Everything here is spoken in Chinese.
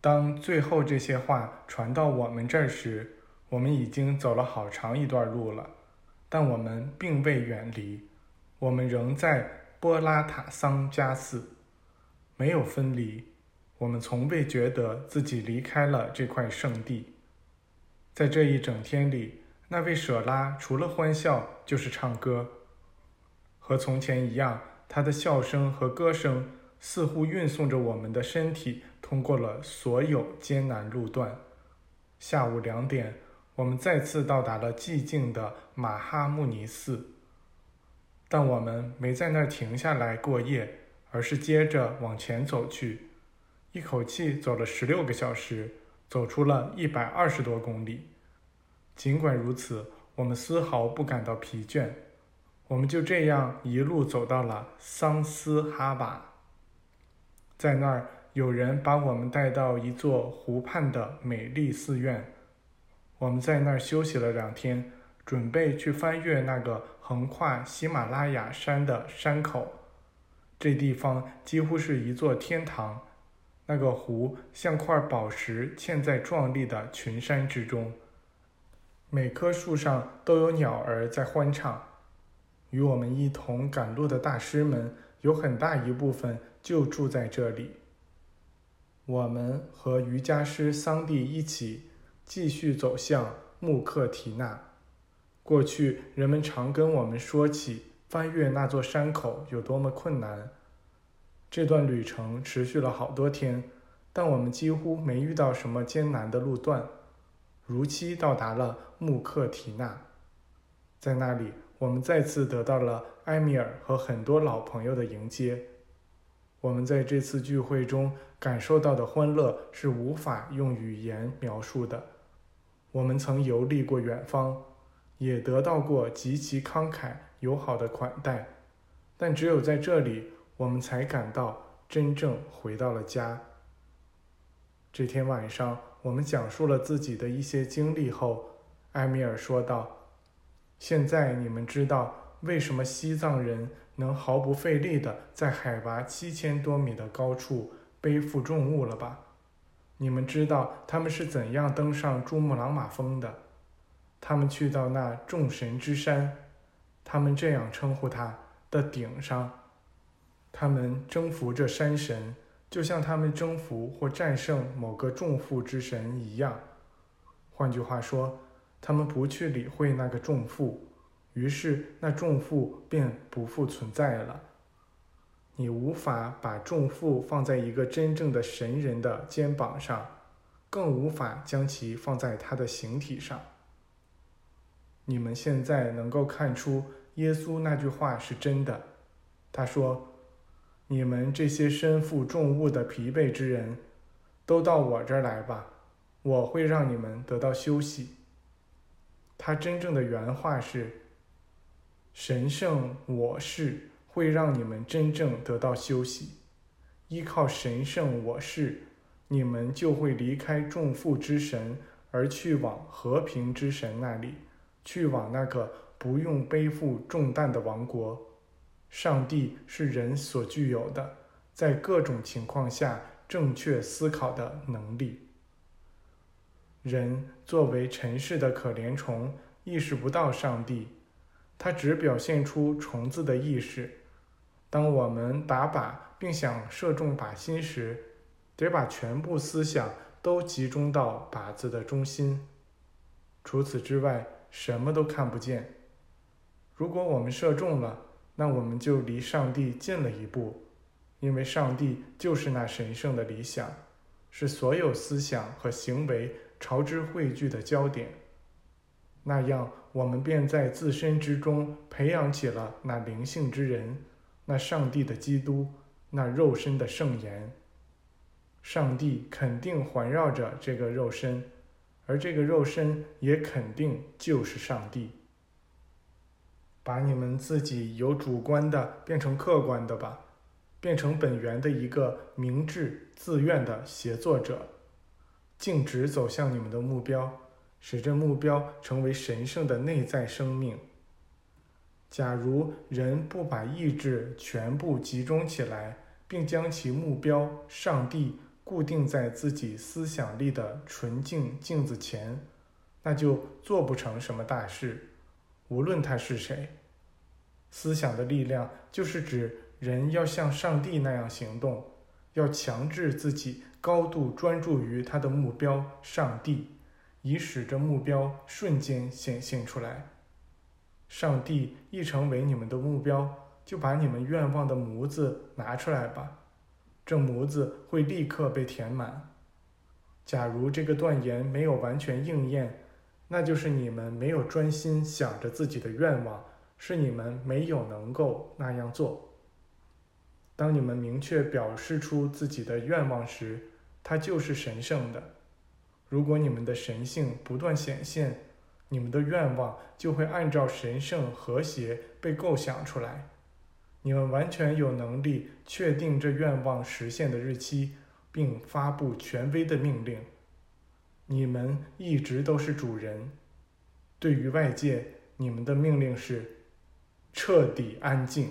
当最后这些话传到我们这儿时，我们已经走了好长一段路了，但我们并未远离，我们仍在波拉塔桑加寺，没有分离。我们从未觉得自己离开了这块圣地。在这一整天里，那位舍拉除了欢笑就是唱歌。和从前一样，他的笑声和歌声似乎运送着我们的身体通过了所有艰难路段。下午两点，我们再次到达了寂静的马哈穆尼寺，但我们没在那儿停下来过夜，而是接着往前走去，一口气走了十六个小时，走出了一百二十多公里。尽管如此，我们丝毫不感到疲倦。我们就这样一路走到了桑斯哈瓦，在那儿，有人把我们带到一座湖畔的美丽寺院。我们在那儿休息了两天，准备去翻越那个横跨喜马拉雅山的山口。这地方几乎是一座天堂，那个湖像块宝石嵌在壮丽的群山之中，每棵树上都有鸟儿在欢唱。与我们一同赶路的大师们有很大一部分就住在这里。我们和瑜伽师桑蒂一起继续走向穆克提纳。过去人们常跟我们说起翻越那座山口有多么困难。这段旅程持续了好多天，但我们几乎没遇到什么艰难的路段。如期到达了穆克提纳，在那里。我们再次得到了埃米尔和很多老朋友的迎接。我们在这次聚会中感受到的欢乐是无法用语言描述的。我们曾游历过远方，也得到过极其慷慨友好的款待，但只有在这里，我们才感到真正回到了家。这天晚上，我们讲述了自己的一些经历后，埃米尔说道。现在你们知道为什么西藏人能毫不费力地在海拔七千多米的高处背负重物了吧？你们知道他们是怎样登上珠穆朗玛峰的？他们去到那众神之山，他们这样称呼它的顶上，他们征服这山神，就像他们征服或战胜某个重负之神一样。换句话说。他们不去理会那个重负，于是那重负便不复存在了。你无法把重负放在一个真正的神人的肩膀上，更无法将其放在他的形体上。你们现在能够看出耶稣那句话是真的。他说：“你们这些身负重物的疲惫之人，都到我这儿来吧，我会让你们得到休息。”他真正的原话是：“神圣我是会让你们真正得到休息，依靠神圣我是，你们就会离开重负之神，而去往和平之神那里，去往那个不用背负重担的王国。上帝是人所具有的，在各种情况下正确思考的能力。”人作为尘世的可怜虫，意识不到上帝，他只表现出虫子的意识。当我们打靶并想射中靶心时，得把全部思想都集中到靶子的中心，除此之外什么都看不见。如果我们射中了，那我们就离上帝近了一步，因为上帝就是那神圣的理想，是所有思想和行为。朝之汇聚的焦点，那样我们便在自身之中培养起了那灵性之人，那上帝的基督，那肉身的圣言。上帝肯定环绕着这个肉身，而这个肉身也肯定就是上帝。把你们自己由主观的变成客观的吧，变成本源的一个明智自愿的协作者。径直走向你们的目标，使这目标成为神圣的内在生命。假如人不把意志全部集中起来，并将其目标——上帝固定在自己思想力的纯净镜子前，那就做不成什么大事，无论他是谁。思想的力量就是指人要像上帝那样行动，要强制自己高度专注于他的目标——上帝，以使这目标瞬间显现出来。上帝一成为你们的目标，就把你们愿望的模子拿出来吧，这模子会立刻被填满。假如这个断言没有完全应验，那就是你们没有专心想着自己的愿望。是你们没有能够那样做。当你们明确表示出自己的愿望时，它就是神圣的。如果你们的神性不断显现，你们的愿望就会按照神圣和谐被构想出来。你们完全有能力确定这愿望实现的日期，并发布权威的命令。你们一直都是主人。对于外界，你们的命令是。彻底安静。